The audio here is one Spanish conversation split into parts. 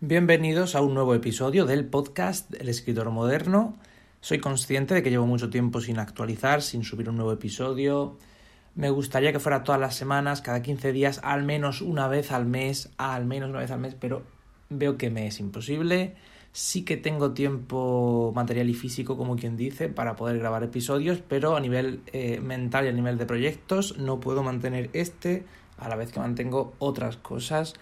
Bienvenidos a un nuevo episodio del podcast El escritor moderno. Soy consciente de que llevo mucho tiempo sin actualizar, sin subir un nuevo episodio. Me gustaría que fuera todas las semanas, cada 15 días, al menos una vez al mes, al menos una vez al mes, pero veo que me es imposible. Sí que tengo tiempo material y físico, como quien dice, para poder grabar episodios, pero a nivel eh, mental y a nivel de proyectos no puedo mantener este a la vez que mantengo otras cosas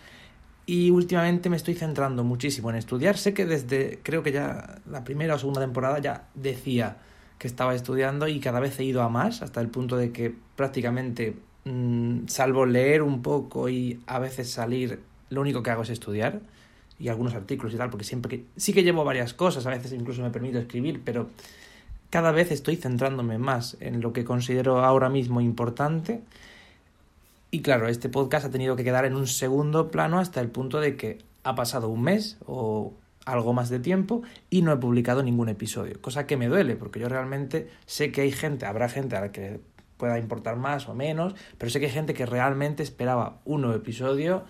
y últimamente me estoy centrando muchísimo en estudiar. Sé que desde, creo que ya la primera o segunda temporada ya decía que estaba estudiando y cada vez he ido a más, hasta el punto de que prácticamente, mm, salvo leer un poco y a veces salir, lo único que hago es estudiar y algunos artículos y tal, porque siempre que sí que llevo varias cosas, a veces incluso me permito escribir, pero cada vez estoy centrándome más en lo que considero ahora mismo importante y claro, este podcast ha tenido que quedar en un segundo plano hasta el punto de que ha pasado un mes o algo más de tiempo y no he publicado ningún episodio, cosa que me duele porque yo realmente sé que hay gente, habrá gente a la que pueda importar más o menos, pero sé que hay gente que realmente esperaba un nuevo episodio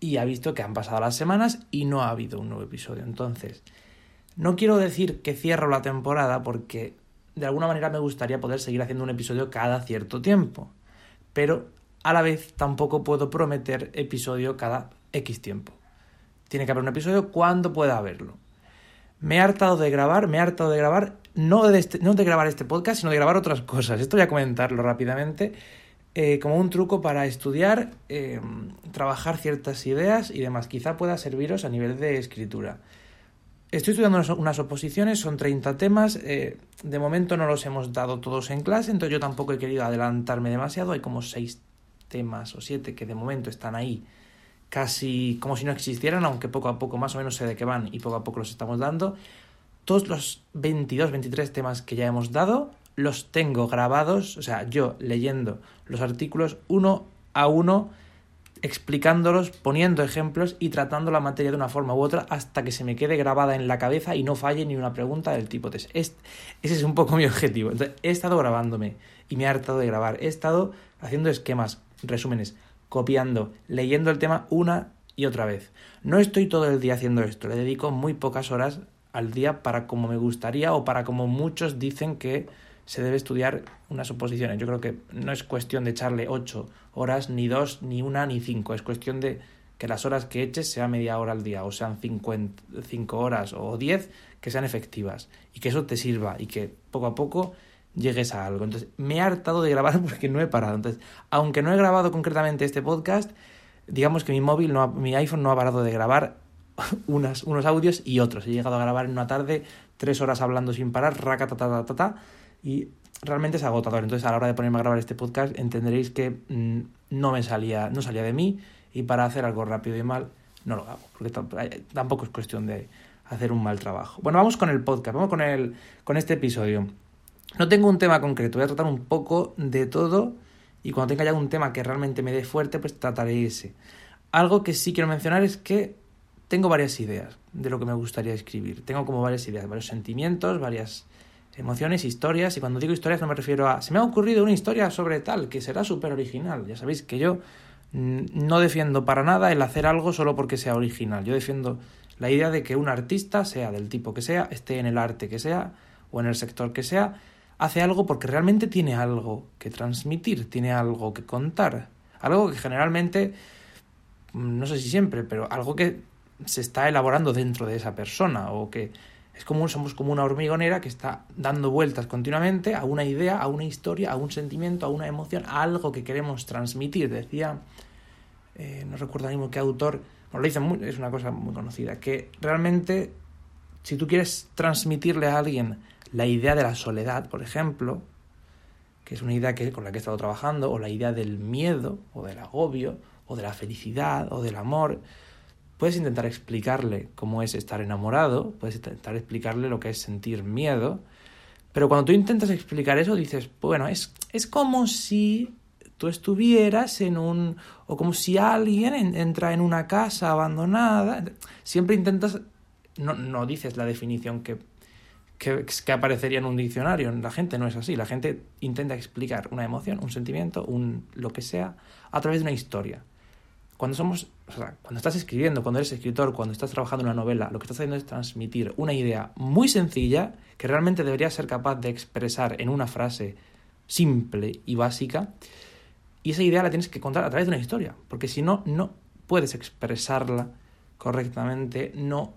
y ha visto que han pasado las semanas y no ha habido un nuevo episodio. Entonces, no quiero decir que cierro la temporada porque de alguna manera me gustaría poder seguir haciendo un episodio cada cierto tiempo, pero a la vez tampoco puedo prometer episodio cada X tiempo. Tiene que haber un episodio cuando pueda haberlo. Me he hartado de grabar, me he hartado de grabar, no de, este, no de grabar este podcast, sino de grabar otras cosas. Esto voy a comentarlo rápidamente. Eh, como un truco para estudiar, eh, trabajar ciertas ideas y demás. Quizá pueda serviros a nivel de escritura. Estoy estudiando unas, oposiciones, son 30 temas. Eh, de momento no los hemos dado todos en clase, entonces yo tampoco he querido adelantarme demasiado. Hay como 6 temas o siete que de momento están ahí casi como si no existieran, aunque poco a poco más o menos sé de qué van y poco a poco los estamos dando. Todos los 22, 23 temas que ya hemos dado los tengo grabados, o sea, yo leyendo los artículos uno a uno, explicándolos, poniendo ejemplos y tratando la materia de una forma u otra hasta que se me quede grabada en la cabeza y no falle ni una pregunta del tipo test. ese es un poco mi objetivo. He estado grabándome y me he hartado de grabar. He estado haciendo esquemas, resúmenes, copiando, leyendo el tema una y otra vez. No estoy todo el día haciendo esto, le dedico muy pocas horas al día para como me gustaría o para como muchos dicen que se debe estudiar unas oposiciones. Yo creo que no es cuestión de echarle ocho horas, ni dos, ni una, ni cinco. Es cuestión de que las horas que eches sea media hora al día, o sean cinco horas o diez, que sean efectivas y que eso te sirva y que poco a poco llegues a algo. Entonces, me he hartado de grabar porque no he parado. Entonces, aunque no he grabado concretamente este podcast, digamos que mi móvil, no mi iPhone no ha parado de grabar unas, unos audios y otros. He llegado a grabar en una tarde tres horas hablando sin parar, raca, ta, ta, ta, ta, y realmente es agotador. Entonces, a la hora de ponerme a grabar este podcast, entenderéis que mm, no me salía, no salía de mí, y para hacer algo rápido y mal, no lo hago, porque tampoco es cuestión de hacer un mal trabajo. Bueno, vamos con el podcast, vamos con, el, con este episodio. No tengo un tema concreto, voy a tratar un poco de todo y cuando tenga ya un tema que realmente me dé fuerte, pues trataré ese. Algo que sí quiero mencionar es que tengo varias ideas de lo que me gustaría escribir. Tengo como varias ideas, varios sentimientos, varias emociones, historias. Y cuando digo historias no me refiero a... Se me ha ocurrido una historia sobre tal, que será súper original. Ya sabéis que yo no defiendo para nada el hacer algo solo porque sea original. Yo defiendo la idea de que un artista, sea del tipo que sea, esté en el arte que sea o en el sector que sea, hace algo porque realmente tiene algo que transmitir, tiene algo que contar, algo que generalmente, no sé si siempre, pero algo que se está elaborando dentro de esa persona o que es como somos como una hormigonera que está dando vueltas continuamente a una idea, a una historia, a un sentimiento, a una emoción, a algo que queremos transmitir. Decía, eh, no recuerdo mismo qué autor, bueno, lo dice muy, es una cosa muy conocida, que realmente si tú quieres transmitirle a alguien la idea de la soledad, por ejemplo, que es una idea que, con la que he estado trabajando, o la idea del miedo, o del agobio, o de la felicidad, o del amor, puedes intentar explicarle cómo es estar enamorado, puedes intentar explicarle lo que es sentir miedo, pero cuando tú intentas explicar eso dices, bueno, es, es como si tú estuvieras en un... o como si alguien entra en una casa abandonada, siempre intentas... No, no dices la definición que que, aparecería en un diccionario. La gente no es así. La gente intenta explicar una emoción, un sentimiento, un lo que sea, a través de una historia. cuando somos, o sea, cuando estás escribiendo, cuando eres escritor, cuando estás trabajando en una novela, lo que estás haciendo es transmitir una idea muy sencilla que realmente deberías ser capaz de expresar en una frase simple y básica. Y esa idea la tienes que contar a través de una historia, porque si no, no puedes expresarla correctamente, no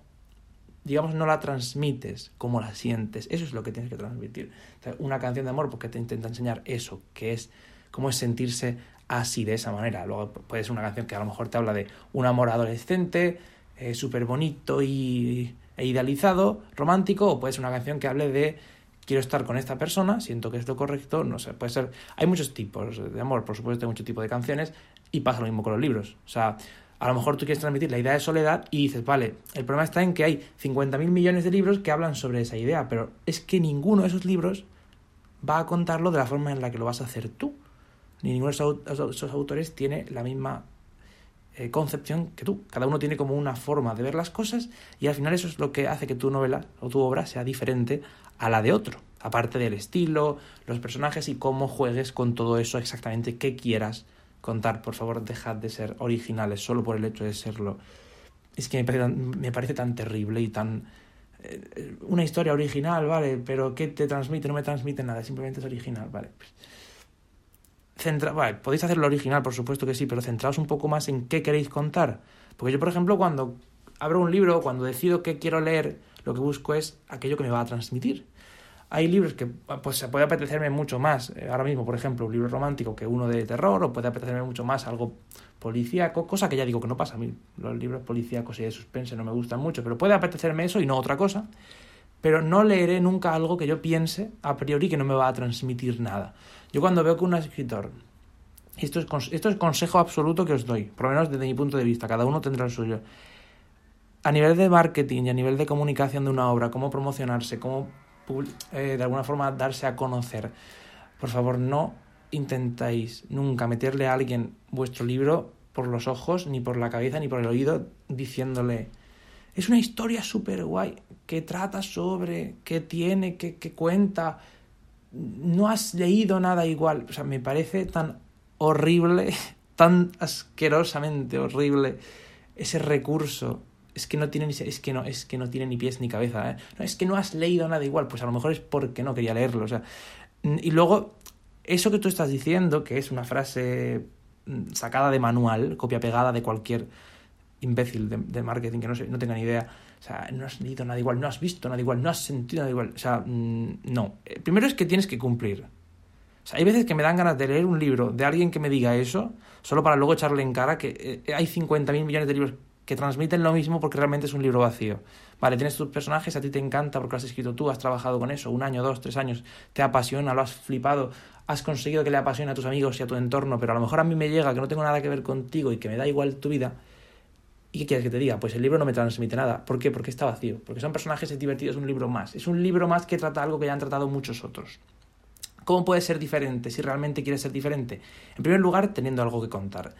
digamos, no la transmites como la sientes. Eso es lo que tienes que transmitir. una canción de amor porque te intenta enseñar eso, que es cómo es sentirse así, de esa manera. Luego puede ser una canción que a lo mejor te habla de un amor adolescente, eh, súper bonito y, e idealizado, romántico, o puede ser una canción que hable de quiero estar con esta persona, siento que es lo correcto, no sé, puede ser... Hay muchos tipos de amor, por supuesto, hay muchos tipos de canciones, y pasa lo mismo con los libros. O sea, a lo mejor tú quieres transmitir la idea de soledad y dices, vale, el problema está en que hay 50.000 millones de libros que hablan sobre esa idea, pero es que ninguno de esos libros va a contarlo de la forma en la que lo vas a hacer tú. Ni ninguno de esos autores tiene la misma eh, concepción que tú. Cada uno tiene como una forma de ver las cosas y al final eso es lo que hace que tu novela o tu obra sea diferente a la de otro. Aparte del estilo, los personajes y cómo juegues con todo eso exactamente que quieras contar, por favor, dejad de ser originales solo por el hecho de serlo. Es que me parece tan, me parece tan terrible y tan... Eh, una historia original, ¿vale? Pero ¿qué te transmite? No me transmite nada, simplemente es original, ¿vale? Pues, vale, podéis hacerlo original, por supuesto que sí, pero centraos un poco más en qué queréis contar. Porque yo, por ejemplo, cuando abro un libro, cuando decido qué quiero leer, lo que busco es aquello que me va a transmitir. Hay libros que pues se puede apetecerme mucho más, eh, ahora mismo, por ejemplo, un libro romántico que uno de terror, o puede apetecerme mucho más algo policíaco, cosa que ya digo que no pasa a mí. Los libros policíacos y de suspense no me gustan mucho, pero puede apetecerme eso y no otra cosa. Pero no leeré nunca algo que yo piense a priori que no me va a transmitir nada. Yo cuando veo que un escritor, esto es, esto es consejo absoluto que os doy, por lo menos desde mi punto de vista, cada uno tendrá el suyo. A nivel de marketing y a nivel de comunicación de una obra, cómo promocionarse, cómo eh, de alguna forma darse a conocer. Por favor, no intentáis nunca meterle a alguien vuestro libro por los ojos, ni por la cabeza, ni por el oído, diciéndole, es una historia súper guay, que trata sobre, que tiene, que, que cuenta, no has leído nada igual. O sea, me parece tan horrible, tan asquerosamente horrible ese recurso es que no tiene ni es que no es que no ni pies ni cabeza ¿eh? no, es que no has leído nada igual pues a lo mejor es porque no quería leerlo o sea y luego eso que tú estás diciendo que es una frase mm, sacada de manual copia pegada de cualquier imbécil de, marketing que no no tenga ni idea o sea no has leído nada igual no has visto nada igual no has sentido nada igual o sea mm, no eh, primero es que tienes que cumplir o sea, hay veces que me dan ganas de leer un libro de alguien que me diga eso, solo para luego echarle en cara que eh, hay 50.000 millones de libros que transmiten lo mismo porque realmente es un libro vacío. Vale, tienes tus personajes, a ti te encanta porque lo has escrito tú, has trabajado con eso un año, dos, tres años, te apasiona, lo has flipado, has conseguido que le apasione a tus amigos y a tu entorno, pero a lo mejor a mí me llega que no tengo nada que ver contigo y que me da igual tu vida. ¿Y qué quieres que te diga? Pues el libro no me transmite nada. ¿Por qué? Porque está vacío. Porque son personajes divertidos, es un libro más. Es un libro más que trata algo que ya han tratado muchos otros. ¿Cómo puede ser diferente si realmente quieres ser diferente? En primer lugar, teniendo algo que contar.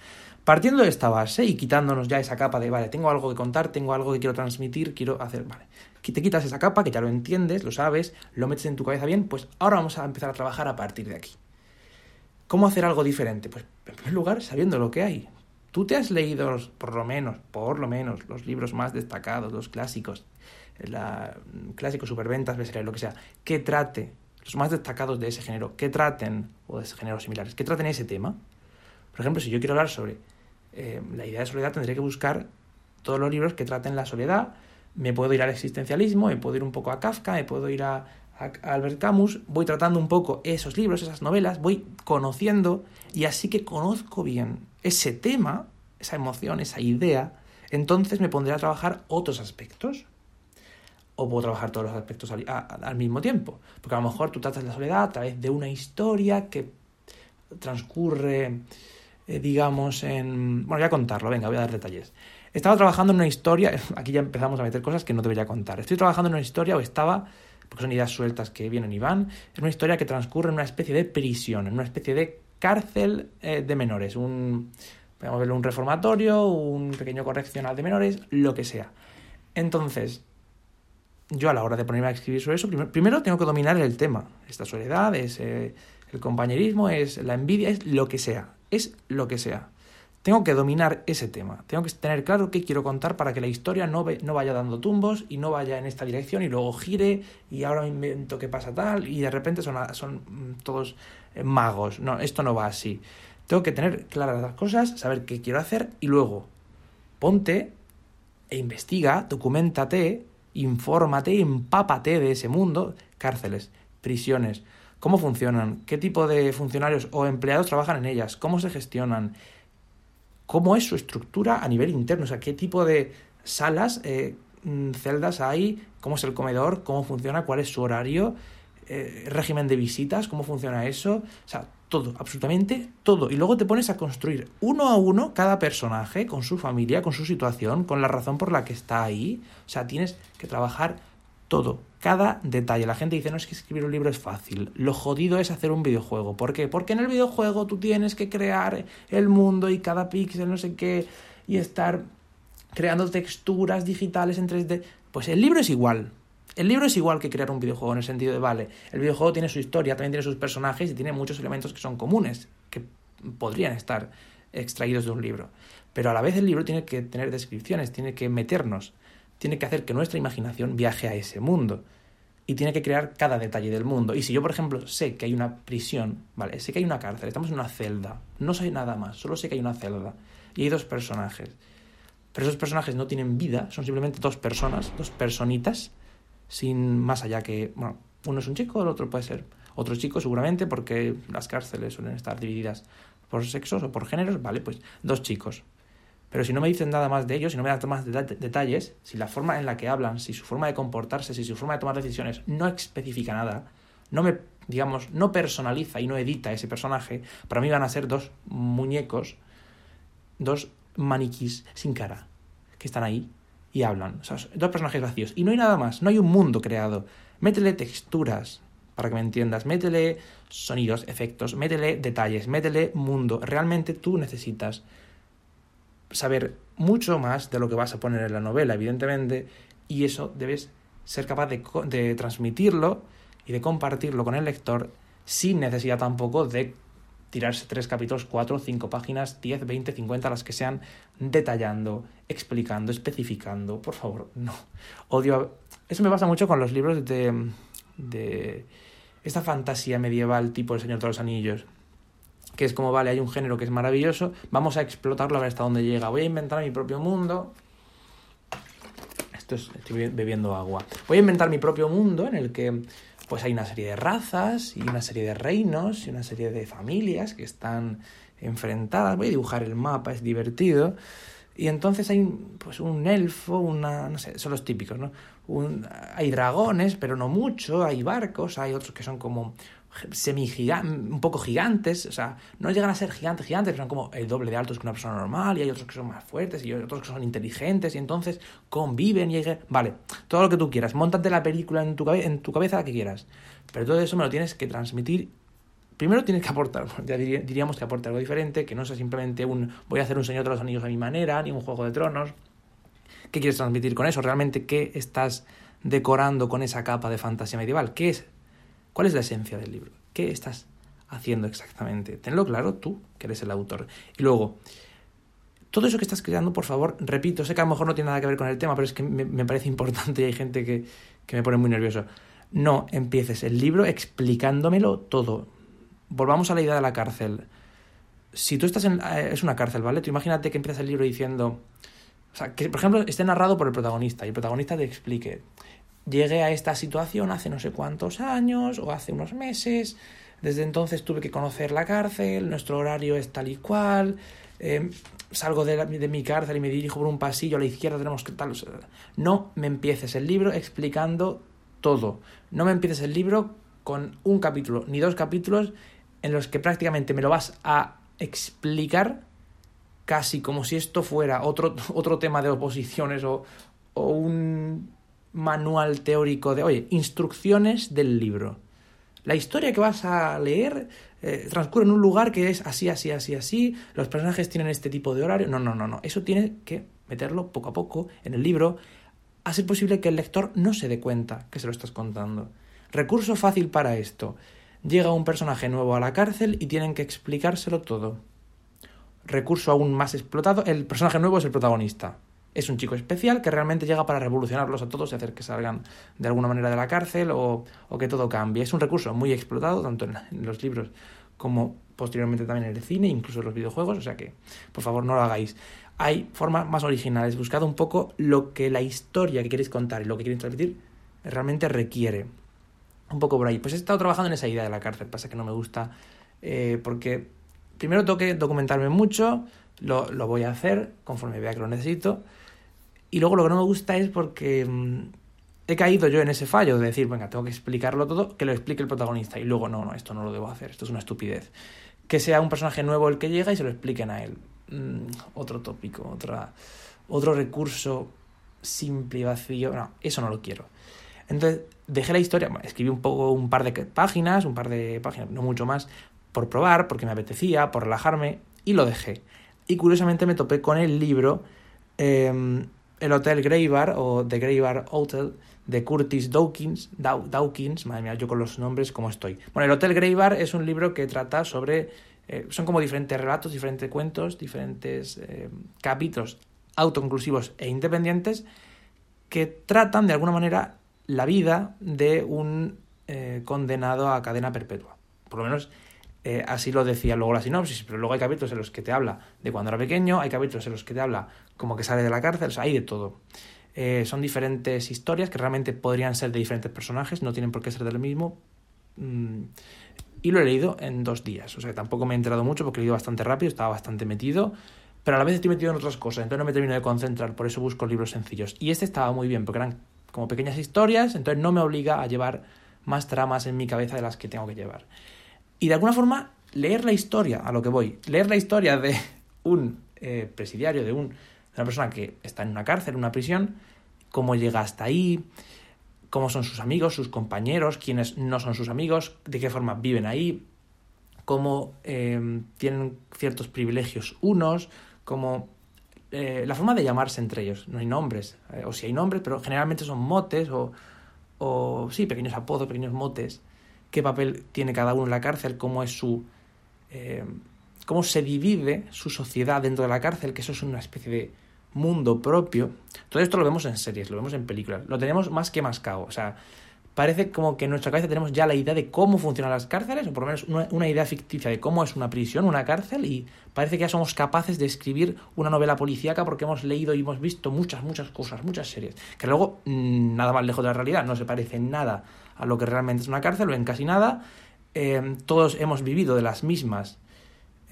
Partiendo de esta base y quitándonos ya esa capa de, vale, tengo algo que contar, tengo algo que quiero transmitir, quiero hacer, vale. Te quitas esa capa, que ya lo entiendes, lo sabes, lo metes en tu cabeza bien, pues ahora vamos a empezar a trabajar a partir de aquí. ¿Cómo hacer algo diferente? Pues en primer lugar, sabiendo lo que hay. Tú te has leído, por lo menos, por lo menos, los libros más destacados, los clásicos, la, clásicos, superventas, lo que sea, que trate, los más destacados de ese género, que traten, o de ese género similares, que traten ese tema. Por ejemplo, si yo quiero hablar sobre eh, la idea de soledad tendré que buscar todos los libros que traten la soledad. Me puedo ir al existencialismo, me puedo ir un poco a Kafka, me puedo ir a, Albert Camus, voy tratando un poco esos libros, esas novelas, voy conociendo y así que conozco bien ese tema, esa emoción, esa idea, entonces me pondré a trabajar otros aspectos. O puedo trabajar todos los aspectos al, al mismo tiempo. Porque a lo mejor tú tratas la soledad a través de una historia que transcurre eh, digamos, en... Bueno, voy a contarlo, venga, voy a dar detalles. Estaba trabajando en una historia, aquí ya empezamos a meter cosas que no debería contar. Estoy trabajando en una historia o estaba, porque son ideas sueltas que vienen y van, es una historia que transcurre en una especie de prisión, en una especie de cárcel eh, de menores, un, podemos verlo, un reformatorio, un pequeño correccional de menores, lo que sea. Entonces, yo a la hora de ponerme a escribir sobre eso, primero, tengo que dominar el tema. Esta soledad, es eh, el compañerismo, es la envidia, es lo que sea es lo que sea. tengo que dominar ese tema. Tengo que tener claro qué quiero contar para que la historia no, no vaya dando tumbos y no vaya en esta dirección y luego gire y ahora me invento qué pasa tal y de repente son, son mm, todos eh, magos. No, esto no va así. Tengo que tener claras las cosas, saber qué quiero hacer y luego ponte e investiga, documentate, infórmate, empápate de ese mundo, cárceles, prisiones, cómo funcionan, qué tipo de funcionarios o empleados trabajan en ellas, cómo se gestionan, cómo es su estructura a nivel interno, o sea, qué tipo de salas, eh, mm, celdas hay, cómo es el comedor, cómo funciona, cuál es su horario, eh, régimen de visitas, cómo funciona eso, o sea, todo, absolutamente todo. Y luego te pones a construir uno a uno cada personaje con su familia, con su situación, con la razón por la que está ahí. O sea, tienes que trabajar todo, cada detalle. La gente dice, no es que escribir un libro es fácil, lo jodido es hacer un videojuego. ¿Por qué? Porque en el videojuego tú tienes que crear el mundo y cada píxel, no sé qué, y estar creando texturas digitales en 3D. Pues el libro es igual. El libro es igual que crear un videojuego en el sentido de, vale, el videojuego tiene su historia, también tiene sus personajes y tiene muchos elementos que son comunes, que podrían estar extraídos de un libro. Pero a la vez el libro tiene que tener descripciones, tiene que meternos tiene que hacer que nuestra imaginación viaje a ese mundo. Y tiene que crear cada detalle del mundo. Y si yo, por ejemplo, sé que hay una prisión, ¿vale? Sé que hay una cárcel, estamos en una celda, no sé nada más, solo sé que hay una celda. Y hay dos personajes. Pero esos personajes no tienen vida, son simplemente dos personas, dos personitas, sin más allá que, bueno, uno es un chico, el otro puede ser otro chico seguramente, porque las cárceles suelen estar divididas por sexos o por géneros, vale, pues dos chicos. Pero si no me dicen nada más de ellos, si no me dan más detalles, si la forma en la que hablan, si su forma de comportarse, si su forma de tomar decisiones no especifica nada, no me, digamos, no personaliza y no edita ese personaje, para mí van a ser dos muñecos, dos maniquís sin cara, que están ahí y hablan. O sea, dos personajes vacíos. Y no hay nada más, no hay un mundo creado. Métele texturas, para que me entiendas. Métele sonidos, efectos, métele detalles, métele mundo. Realmente tú necesitas saber mucho más de lo que vas a poner en la novela, evidentemente, y eso debes ser capaz de, de transmitirlo y de compartirlo con el lector sin necesidad tampoco de tirarse tres capítulos, cuatro, cinco páginas, diez, veinte, cincuenta, las que sean, detallando, explicando, especificando. Por favor, no. Odio. Eso me pasa mucho con los libros de. de esta fantasía medieval tipo El Señor de los Anillos que es como, vale, hay un género que es maravilloso, vamos a explotarlo a ver hasta dónde llega. Voy a inventar mi propio mundo. Esto es, estoy bebiendo agua. Voy a inventar mi propio mundo en el que pues hay una serie de razas y una serie de reinos y una serie de familias que están enfrentadas. Voy a dibujar el mapa, es divertido. Y entonces hay pues un elfo, una, no sé, son los típicos, ¿no? hay dragones, pero no mucho, hay barcos, hay otros que son como semi un poco gigantes, o sea, no llegan a ser gigantes, gigantes, pero son como el doble de altos que una persona normal, y hay otros que son más fuertes, y hay otros que son inteligentes, y entonces conviven, y vale, todo lo que tú quieras, montate la película en tu, en tu cabeza que quieras, pero todo eso me lo tienes que transmitir, primero tienes que aportar, ya diríamos que aporte algo diferente, que no sea simplemente un voy a hacer un Señor de los Anillos a mi manera, ni un Juego de Tronos, ¿qué quieres transmitir con eso? ¿Realmente qué estás decorando con esa capa de fantasía medieval? ¿Qué es ¿Cuál es la esencia del libro? ¿Qué estás haciendo exactamente? Tenlo claro tú, que eres el autor. Y luego, todo eso que estás creando, por favor, repito, sé que a lo mejor no tiene nada que ver con el tema, pero es que me, parece importante y hay gente que, que me pone muy nervioso. No empieces el libro explicándomelo todo. Volvamos a la idea de la cárcel. Si tú estás en... Eh, es una cárcel, ¿vale? Tú imagínate que empiezas el libro diciendo... O sea, que por ejemplo esté narrado por el protagonista y el protagonista te explique llegué a esta situación hace no sé cuántos años o hace unos meses, desde entonces tuve que conocer la cárcel, nuestro horario es tal y cual, em, salgo de, de, mi cárcel y me dirijo por un pasillo, a la izquierda tenemos que tal... No me empieces el libro explicando todo, no me empieces el libro con un capítulo ni dos capítulos en los que prácticamente me lo vas a explicar casi como si esto fuera otro, otro tema de oposiciones o, o un manual teórico de, oye, instrucciones del libro. La historia que vas a leer eh, transcurre en un lugar que es así, así, así, así, los personajes tienen este tipo de horario. No, no, no, no. Eso tiene que meterlo poco a poco en el libro, a posible que el lector no se dé cuenta que se lo estás contando. Recurso fácil para esto. Llega un personaje nuevo a la cárcel y tienen que explicárselo todo. recurso aún más explotado, el personaje nuevo es el protagonista. Es un chico especial que realmente llega para revolucionarlos a todos y hacer que salgan de alguna manera de la cárcel o, o que todo cambie. Es un recurso muy explotado, tanto en, los libros como posteriormente también en el cine, incluso en los videojuegos, o sea que por favor no lo hagáis. Hay formas más originales, buscad un poco lo que la historia que queréis contar y lo que queréis transmitir realmente requiere. Un poco por ahí. Pues he estado trabajando en esa idea de la cárcel, pasa que no me gusta eh, porque primero tengo que documentarme mucho, lo, lo, voy a hacer conforme vea que lo necesito, y luego lo que no me gusta es porque mmm, he caído yo en ese fallo de decir, venga, tengo que explicarlo todo, que lo explique el protagonista, y luego no, no, esto no lo debo hacer, esto es una estupidez. Que sea un personaje nuevo el que llega y se lo expliquen a él. Mm, otro tópico, otra, otro recurso simple y vacío, no, eso no lo quiero. Entonces dejé la historia, escribí un poco, un par de páginas, un par de páginas, no mucho más, por probar, porque me apetecía, por relajarme, y lo dejé. Y curiosamente me topé con el libro eh, El Hotel Greybar o The Greybar Hotel de Curtis Dawkins, Daw, Dawkins, madre mía, yo con los nombres como estoy. Bueno, El Hotel Greybar es un libro que trata sobre, eh, son como diferentes relatos, diferentes cuentos, diferentes eh, capítulos autoconclusivos e independientes que tratan de alguna manera la vida de un eh, condenado a cadena perpetua. Por lo menos eh, así lo decía luego la sinopsis, pero luego hay capítulos en los que te habla de cuando era pequeño, hay capítulos en los que te habla como que sale de la cárcel, o sea, hay de todo. Eh, son diferentes historias que realmente podrían ser de diferentes personajes, no tienen por qué ser del mismo. Mm, y lo he leído en dos días, o sea, tampoco me he enterado mucho porque he leído bastante rápido, estaba bastante metido, pero a la vez estoy metido en otras cosas, entonces no me termino de concentrar, por eso busco libros sencillos. Y este estaba muy bien, porque eran como pequeñas historias, entonces no me obliga a llevar más tramas en mi cabeza de las que tengo que llevar. Y de alguna forma, leer la historia, a lo que voy, leer la historia de un eh, presidiario, de, un, de una persona que está en una cárcel, una prisión, cómo llega hasta ahí, cómo son sus amigos, sus compañeros, quiénes no son sus amigos, de qué forma viven ahí, cómo eh, tienen ciertos privilegios unos, cómo eh, la forma de llamarse entre ellos. No hay nombres, eh, o si hay nombres, pero generalmente son motes o, o sí, pequeños apodos, pequeños motes. Qué papel tiene cada uno en la cárcel, cómo es su. Eh, cómo se divide su sociedad dentro de la cárcel, que eso es una especie de mundo propio. Todo esto lo vemos en series, lo vemos en películas. Lo tenemos más que mascado. O sea, parece como que en nuestra cabeza tenemos ya la idea de cómo funcionan las cárceles, o por lo menos una, idea ficticia de cómo es una prisión, una cárcel, y parece que ya somos capaces de escribir una novela policíaca porque hemos leído y hemos visto muchas, muchas cosas, muchas series, que luego mmm, nada más lejos de la realidad, no se parece nada a lo que realmente es una cárcel, o en casi nada. Eh, todos hemos vivido de las mismas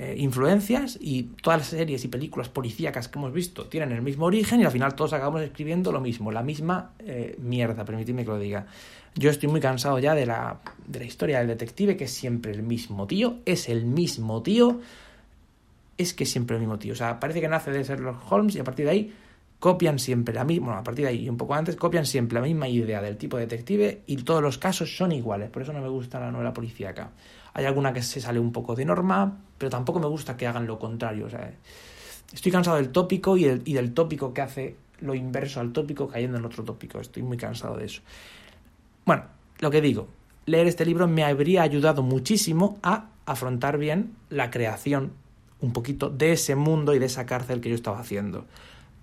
eh, influencias y todas las series y películas policíacas que hemos visto tienen el mismo origen y al final todos acabamos escribiendo lo mismo, la misma eh, mierda, permitidme que lo diga. Yo estoy muy cansado ya de la, de la historia del detective, que es siempre el mismo tío, es el mismo tío, es que es siempre el mismo tío. O sea, parece que nace de Sherlock Holmes y a partir de ahí copian siempre la misma, bueno, a partir de ahí y un poco antes, copian siempre la misma idea del tipo de detective y todos los casos son iguales, por eso no me gusta la novela policíaca. Hay alguna que se sale un poco de norma, pero tampoco me gusta que hagan lo contrario. O sea, estoy cansado del tópico y, el, y del tópico que hace lo inverso al tópico cayendo en otro tópico. Estoy muy cansado de eso. Bueno, lo que digo, leer este libro me habría ayudado muchísimo a afrontar bien la creación un poquito de ese mundo y de esa cárcel que yo estaba haciendo.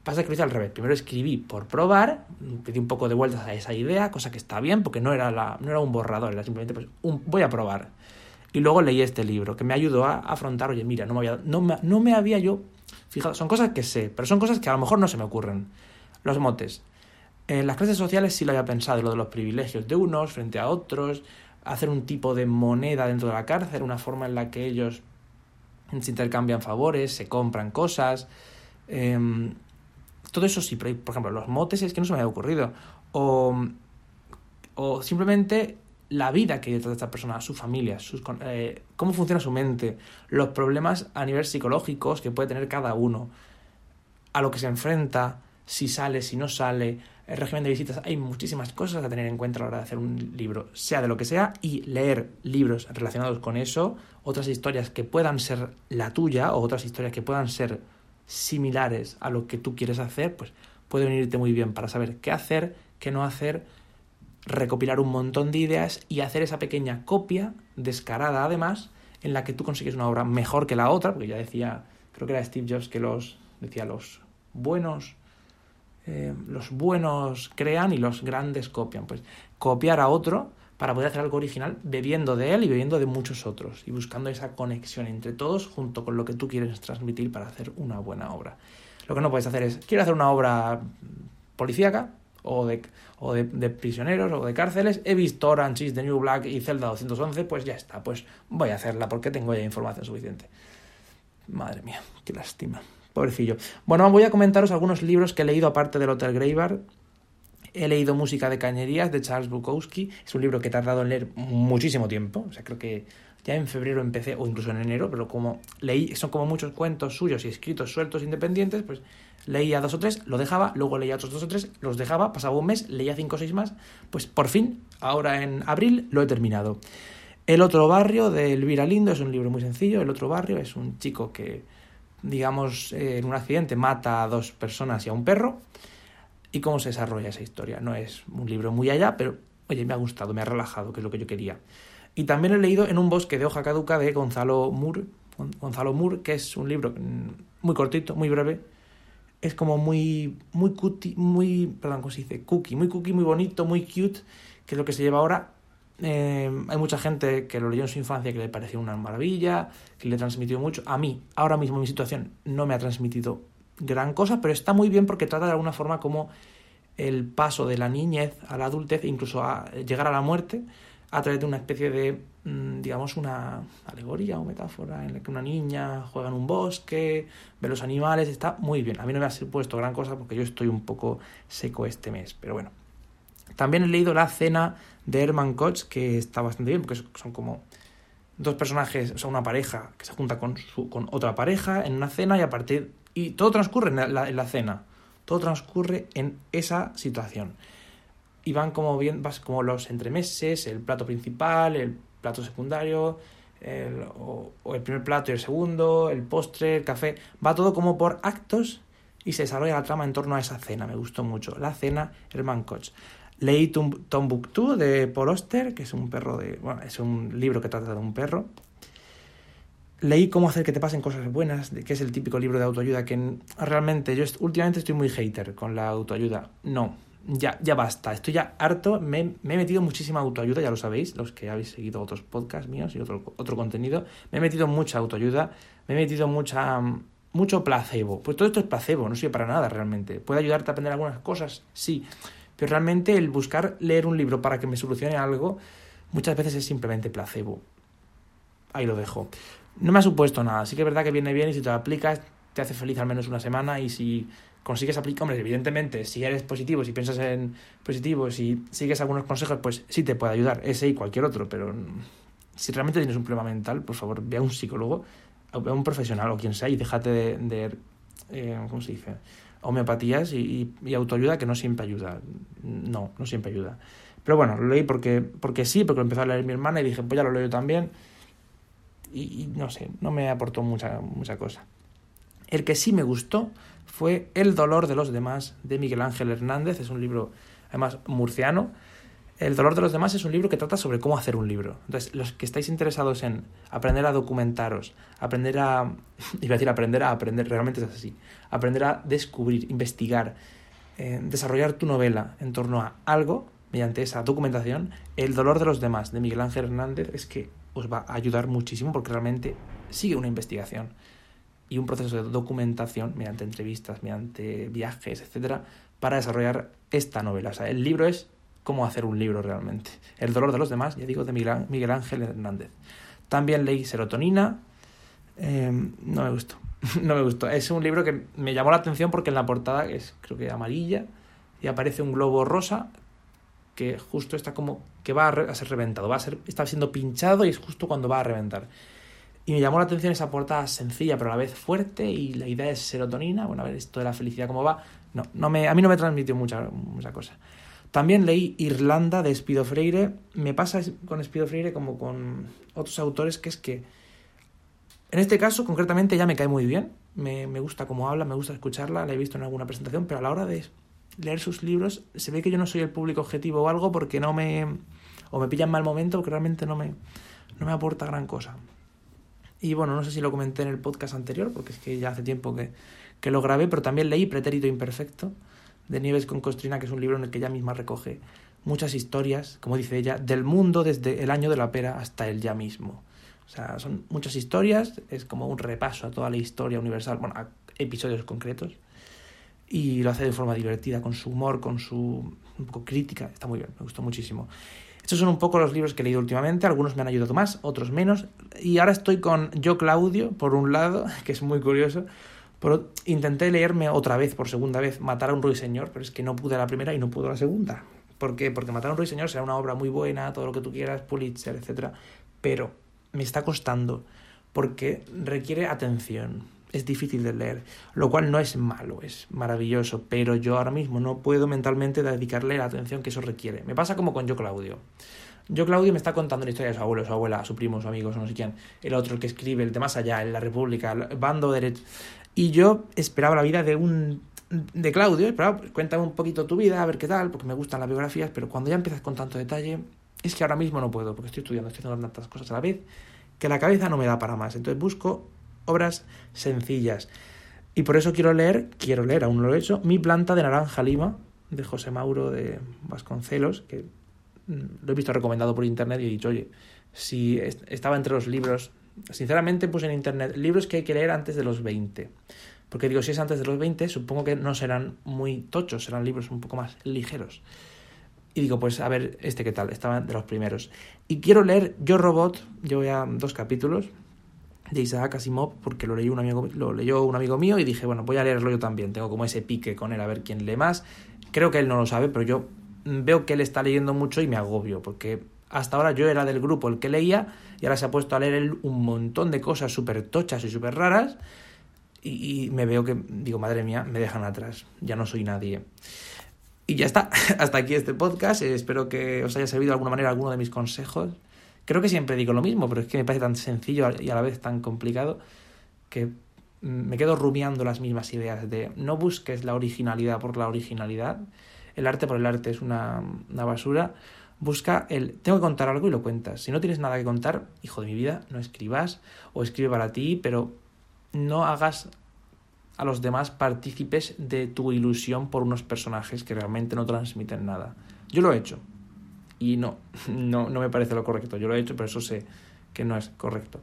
Pasa que lo hice al revés. Primero escribí por probar, pedí un poco de vueltas a esa idea, cosa que está bien, porque no era, la, no era un borrador, era simplemente pues, voy a probar. Y luego leí este libro, que me ayudó a afrontar, oye, mira, no me había, no me, no me había yo fijado, son cosas que sé, pero son cosas que a lo mejor no se me ocurren. Los motes. En las clases sociales sí lo había pensado, lo de los privilegios de unos frente a otros, hacer un tipo de moneda dentro de la cárcel, una forma en la que ellos se intercambian favores, se compran cosas. Eh, todo eso sí, pero por ejemplo, los motes es que no se me había ocurrido. O, o simplemente la vida que trata esta persona, su familia, sus, eh, cómo funciona su mente, los problemas a nivel psicológicos que puede tener cada uno, a lo que se enfrenta, si sale, si no sale, el régimen de visitas, hay muchísimas cosas a tener en cuenta a la hora de hacer un libro, sea de lo que sea, y leer libros relacionados con eso, otras historias que puedan ser la tuya o otras historias que puedan ser similares a lo que tú quieres hacer, pues puede venirte muy bien para saber qué hacer, qué no hacer, recopilar un montón de ideas y hacer esa pequeña copia, descarada además, en la que tú consigues una obra mejor que la otra, porque ya decía creo que era Steve Jobs que los decía, los buenos, eh, los buenos crean y los grandes copian. Pues copiar a otro para poder hacer algo original bebiendo de él y bebiendo de muchos otros y buscando esa conexión entre todos junto con lo que tú quieres transmitir para hacer una buena obra. Lo que no puedes hacer es, quiero hacer una obra policíaca o de, o de, prisioneros o de cárceles, he visto Orange is the New Black y Zelda 211, pues ya está, pues voy a hacerla porque tengo ya información suficiente. Madre mía, qué lástima. Pobrecillo. Bueno, voy a comentaros algunos libros que he leído aparte del Hotel Greybar He leído Música de Cañerías de Charles Bukowski. Es un libro que he tardado en leer muchísimo tiempo. O sea, creo que ya en febrero empecé, o incluso en enero, pero como leí, son como muchos cuentos suyos y escritos sueltos independientes, pues leía dos o tres, lo dejaba, luego leía otros dos o tres, los dejaba, pasaba un mes, leía cinco o seis más, pues por fin, ahora en abril, lo he terminado. El otro barrio de Elvira Lindo es un libro muy sencillo. El otro barrio es un chico que, digamos, en un accidente mata a dos personas y a un perro y cómo se desarrolla esa historia. No es un libro muy allá, pero oye, me ha gustado, me ha relajado, que es lo que yo quería. Y también he leído En un bosque de hoja caduca de Gonzalo Moore, Gonzalo Moore, que es un libro muy cortito, muy breve. Es como muy, muy cutie, muy, perdón, ¿cómo se dice? Cookie, muy cookie, muy bonito, muy cute, que es lo que se lleva ahora. Eh, hay mucha gente que lo leyó en su infancia que le pareció una maravilla, que le transmitió mucho. A mí, ahora mismo mi situación no me ha transmitido gran cosa, pero está muy bien porque trata de alguna forma como el paso de la niñez a la adultez e incluso a llegar a la muerte a través de una especie de, mm, digamos, una alegoría o metáfora en la que una niña juega en un bosque, ve los animales, está muy bien. A mí no me ha supuesto gran cosa porque yo estoy un poco seco este mes, pero bueno. También he leído La Cena de Herman Koch, que está bastante bien porque son como dos personajes, o sea, una pareja que se junta con, su, con otra pareja en una cena y a partir y todo transcurre en la, cena. Todo transcurre en esa situación. Y van como bien, vas como los entremeses, el plato principal, el plato secundario, o, el primer plato y el segundo, el postre, el café. Va todo como por actos y se desarrolla la trama en torno a esa cena. Me gustó mucho. La cena, Herman Koch. Leí Tombuctú de Paul Oster, que es un perro de. Bueno, es un libro que trata de un perro leí Cómo hacer que te pasen cosas buenas, que es el típico libro de autoayuda que realmente yo últimamente estoy muy hater con la autoayuda. No, ya, ya basta, estoy ya harto, me, he metido muchísima autoayuda, ya lo sabéis, los que habéis seguido otros podcasts míos y otro, otro contenido, me he metido mucha autoayuda, me he metido mucha, mucho placebo. Pues todo esto es placebo, no sirve para nada realmente. ¿Puede ayudarte a aprender algunas cosas? Sí, pero realmente el buscar leer un libro para que me solucione algo muchas veces es simplemente placebo. Ahí lo dejo no me ha supuesto nada. Sí que es verdad que viene bien y si te lo aplicas te hace feliz al menos una semana y si consigues aplicar, hombre, evidentemente, si eres positivo, si piensas en positivo, si sigues algunos consejos, pues sí te puede ayudar, ese y cualquier otro, pero si realmente tienes un problema mental, por favor, ve a un psicólogo, a un profesional o quien sea y déjate de, eh, ¿cómo se dice? Homeopatías y, y, autoayuda que no siempre ayuda. No, no siempre ayuda. Pero bueno, lo leí porque, porque sí, porque lo empezó a leer mi hermana y dije, pues ya lo leo yo también y, no sé, no me aportó mucha, mucha cosa. El que sí me gustó fue El dolor de los demás de Miguel Ángel Hernández, es un libro además murciano. El dolor de los demás es un libro que trata sobre cómo hacer un libro. Entonces, los que estáis interesados en aprender a documentaros, aprender a, iba a decir aprender a aprender, realmente es así, aprender a descubrir, investigar, eh, desarrollar tu novela en torno a algo, mediante esa documentación, El dolor de los demás de Miguel Ángel Hernández es que os va a ayudar muchísimo porque realmente sigue una investigación y un proceso de documentación mediante entrevistas, mediante viajes, etcétera, para desarrollar esta novela. O sea, el libro es cómo hacer un libro realmente. El dolor de los demás, ya digo, de Miguel Ángel Hernández. También leí Serotonina. Em, no me gustó. no me gustó. Es un libro que me llamó la atención porque en la portada es, creo que amarilla, y aparece un globo rosa que justo está como que va a, ser reventado, va a ser, está siendo pinchado y es justo cuando va a reventar. Y me llamó la atención esa portada sencilla, pero a la vez fuerte, y la idea es serotonina, bueno, a ver esto de la felicidad cómo va. No, no me, a mí no me transmitió mucha cosa. También leí Irlanda de Espido Freire. Me pasa con Espido Freire como con otros autores, que es que en este caso, concretamente, ya me cae muy bien. Me, me gusta cómo habla, me gusta escucharla, la he visto en alguna presentación, pero a la hora de leer sus libros, se ve que yo no soy el público objetivo o algo porque no me... o me pillan mal momento porque realmente no me, no me aporta gran cosa. Y bueno, no sé si lo comenté en el podcast anterior, porque es que ya hace tiempo que, que lo grabé, pero también leí Pretérito Imperfecto de Nieves con Costrina, que es un libro en el que ella misma recoge muchas historias, como dice ella, del mundo desde el año de la pera hasta el ya mismo. O sea, son muchas historias, es como un repaso a toda la historia universal, bueno, a episodios concretos, y lo hace de forma divertida, con su humor, con su un crítica, está muy bien, me gustó muchísimo. Estos son un poco los libros que he leído últimamente, algunos me han ayudado más, otros menos, y ahora estoy con Yo Claudio, por un lado, que es muy curioso, pero intenté leerme otra vez, por segunda vez, Matar a un ruiseñor, pero es que no pude la primera y no pude la segunda. ¿Por qué? Porque Matar a un ruiseñor será una obra muy buena, todo lo que tú quieras, Pulitzer, etc. Pero me está costando porque requiere atención, es difícil de leer, lo cual no es malo, es maravilloso, pero yo ahora mismo no puedo mentalmente dedicarle la atención que eso requiere. Me pasa como con Yo Claudio. Yo Claudio me está contando la historia de su abuelo, su abuela, su primo, su amigo, no sé quién, el otro el que escribe, el de más allá, en la República, el bando derecho. Y yo esperaba la vida de un de Claudio, esperaba, cuéntame un poquito tu vida, a ver qué tal, porque me gustan las biografías, pero cuando ya empiezas con tanto detalle, es que ahora mismo no puedo, porque estoy estudiando, estoy haciendo tantas cosas a la vez, que la cabeza no me da para más. Entonces busco obras sencillas. Y por eso quiero leer, quiero leer, aún no lo he hecho, Mi planta de naranja lima, de José Mauro de Vasconcelos, que mm, lo he visto recomendado por internet y he dicho, oye, si estaba entre los libros, sinceramente puse en internet libros que hay que leer antes de los 20. Porque digo, si es antes de los 20, supongo que no serán muy tochos, serán libros un poco más ligeros. Y digo, pues a ver, este qué tal, estaba de los primeros. Y quiero leer Yo Robot, yo voy a dos capítulos de Isaac Asimov, porque lo, leí un amigo, lo leyó un amigo mío y dije, bueno, voy a leerlo yo también. Tengo como ese pique con él a ver quién lee más. Creo que él no lo sabe, pero yo veo que él está leyendo mucho y me agobio, porque hasta ahora yo era del grupo el que leía y ahora se ha puesto a leer un montón de cosas súper tochas y súper raras y, me veo que, digo, madre mía, me dejan atrás, ya no soy nadie. Y ya está, hasta aquí este podcast. Eh, espero que os haya servido de alguna manera alguno de mis consejos. Creo que siempre digo lo mismo, pero es que me parece tan sencillo y a la vez tan complicado que me quedo rumiando las mismas ideas de no busques la originalidad por la originalidad, el arte por el arte es una, una basura, busca el tengo que contar algo y lo cuentas. Si no tienes nada que contar, hijo de mi vida, no escribas o escribe para ti, pero no hagas a los demás partícipes de tu ilusión por unos personajes que realmente no transmiten nada. Yo lo he hecho y no, no, no me parece lo correcto. Yo lo he hecho, pero eso sé que no es correcto.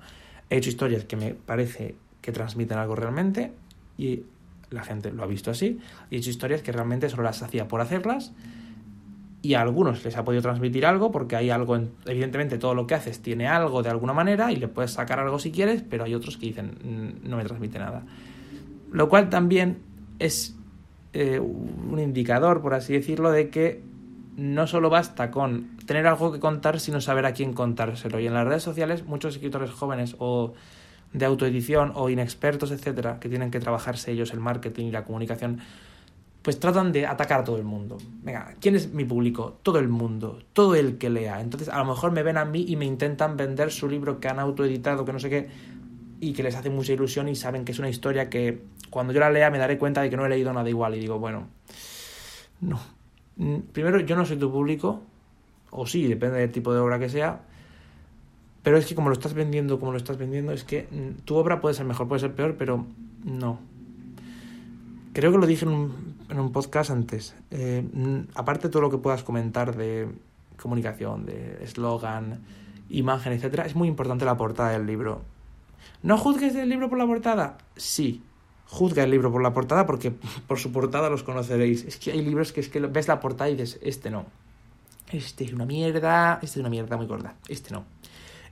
He hecho historias que me parece que transmiten algo realmente y la gente lo ha visto así. He hecho historias que realmente solo las hacía por hacerlas y a algunos les ha podido transmitir algo porque hay algo, evidentemente todo lo que haces tiene algo de alguna manera y le puedes sacar algo si quieres, pero hay otros que dicen no me transmite nada. Lo cual también es eh, un indicador, por así decirlo, de que no solo basta con tener algo que contar, sino saber a quién contárselo. Y en las redes sociales, muchos escritores jóvenes o de autoedición o inexpertos, etcétera, que tienen que trabajarse ellos el marketing y la comunicación, pues tratan de atacar a todo el mundo. Venga, ¿quién es mi público? Todo el mundo, todo el que lea. Entonces, a lo mejor me ven a mí y me intentan vender su libro que han autoeditado, que no sé qué, y que les hace mucha ilusión y saben que es una historia que cuando yo la lea me daré cuenta de que no he leído nada igual y digo, bueno, no. Mm, primero, yo no soy tu público, o sí, depende del tipo de obra que sea, pero es que como lo estás vendiendo, como lo estás vendiendo, es que mm, tu obra puede ser mejor, puede ser peor, pero no. Creo que lo dije en un, en un podcast antes. Eh, aparte de todo lo que puedas comentar de comunicación, de eslogan, imagen, etcétera, es muy importante la portada del libro. ¿No juzgues el libro por la portada? Sí, juzga el libro por la portada porque por su portada los conoceréis. Es que hay libros que es que ves la portada y dices, este no. Este es una mierda, este es una mierda muy gorda, este no.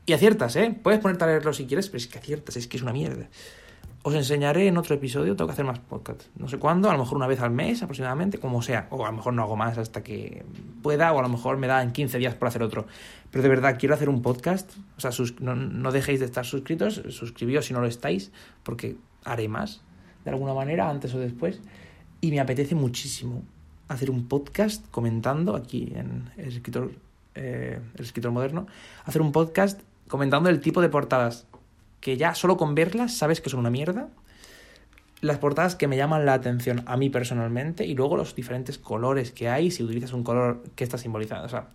Y aciertas, ¿eh? Puedes ponerte a leerlo si quieres, pero es que aciertas, es que es una mierda. Os enseñaré en otro episodio, tengo que hacer más podcasts. No sé cuándo, a lo mejor una vez al mes aproximadamente, como sea. O a lo mejor no hago más hasta que pueda, o a lo mejor me da en 15 días por hacer otro. Pero de verdad, quiero hacer un podcast. O sea, no, no dejéis de estar suscritos, suscribíos si no lo estáis, porque haré más de alguna manera, antes o después. Y me apetece muchísimo hacer un podcast comentando aquí en el escritor, eh, el escritor moderno, hacer un podcast comentando el tipo de portadas que ya solo con verlas sabes que son una mierda. Las portadas que me llaman la atención a mí personalmente y luego los diferentes colores que hay, si utilizas un color que está simbolizado. O sea,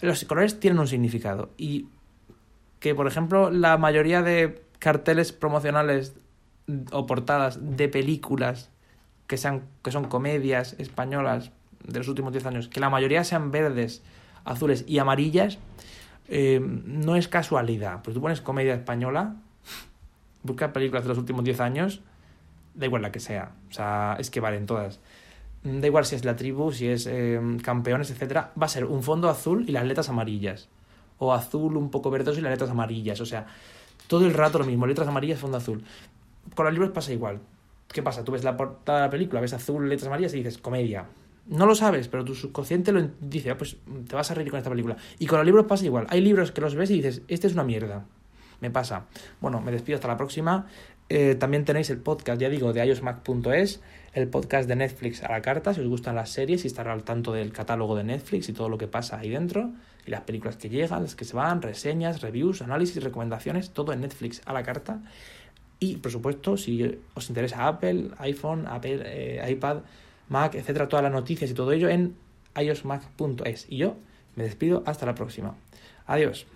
los colores tienen un significado y que, por ejemplo, la mayoría de carteles promocionales o portadas de películas que, sean, que son comedias españolas de los últimos 10 años, que la mayoría sean verdes, azules y amarillas, eh, no es casualidad. Pues tú pones comedia española, busca películas de los últimos 10 años, da igual la que sea, o sea, es que valen todas. Da igual si es la tribu, si es eh, campeones, etcétera, va a ser un fondo azul y las letras amarillas. O azul un poco verdoso y las letras amarillas. O sea, todo el rato lo mismo, letras amarillas, fondo azul. Con los libros pasa igual. ¿Qué pasa? Tú ves la portada de la película, ves azul, letras amarillas y dices comedia. No lo sabes, pero tu subconsciente lo dice, ah, pues te vas a reír con esta película. Y con los libros pasa igual. Hay libros que los ves y dices, este es una mierda. Me pasa. Bueno, me despido hasta la próxima. Eh, también tenéis el podcast, ya digo, de iosmac.es, el podcast de Netflix a la carta, si os gustan las series y estar al tanto del catálogo de Netflix y todo lo que pasa ahí dentro, y las películas que llegan, las que se van, reseñas, reviews, análisis, recomendaciones, todo en Netflix a la carta. Y, por supuesto, si os interesa Apple, iPhone, Apple, eh, iPad, Mac, etcétera, todas las noticias y todo ello en iosmac.es. Y yo me despido hasta la próxima. Adiós.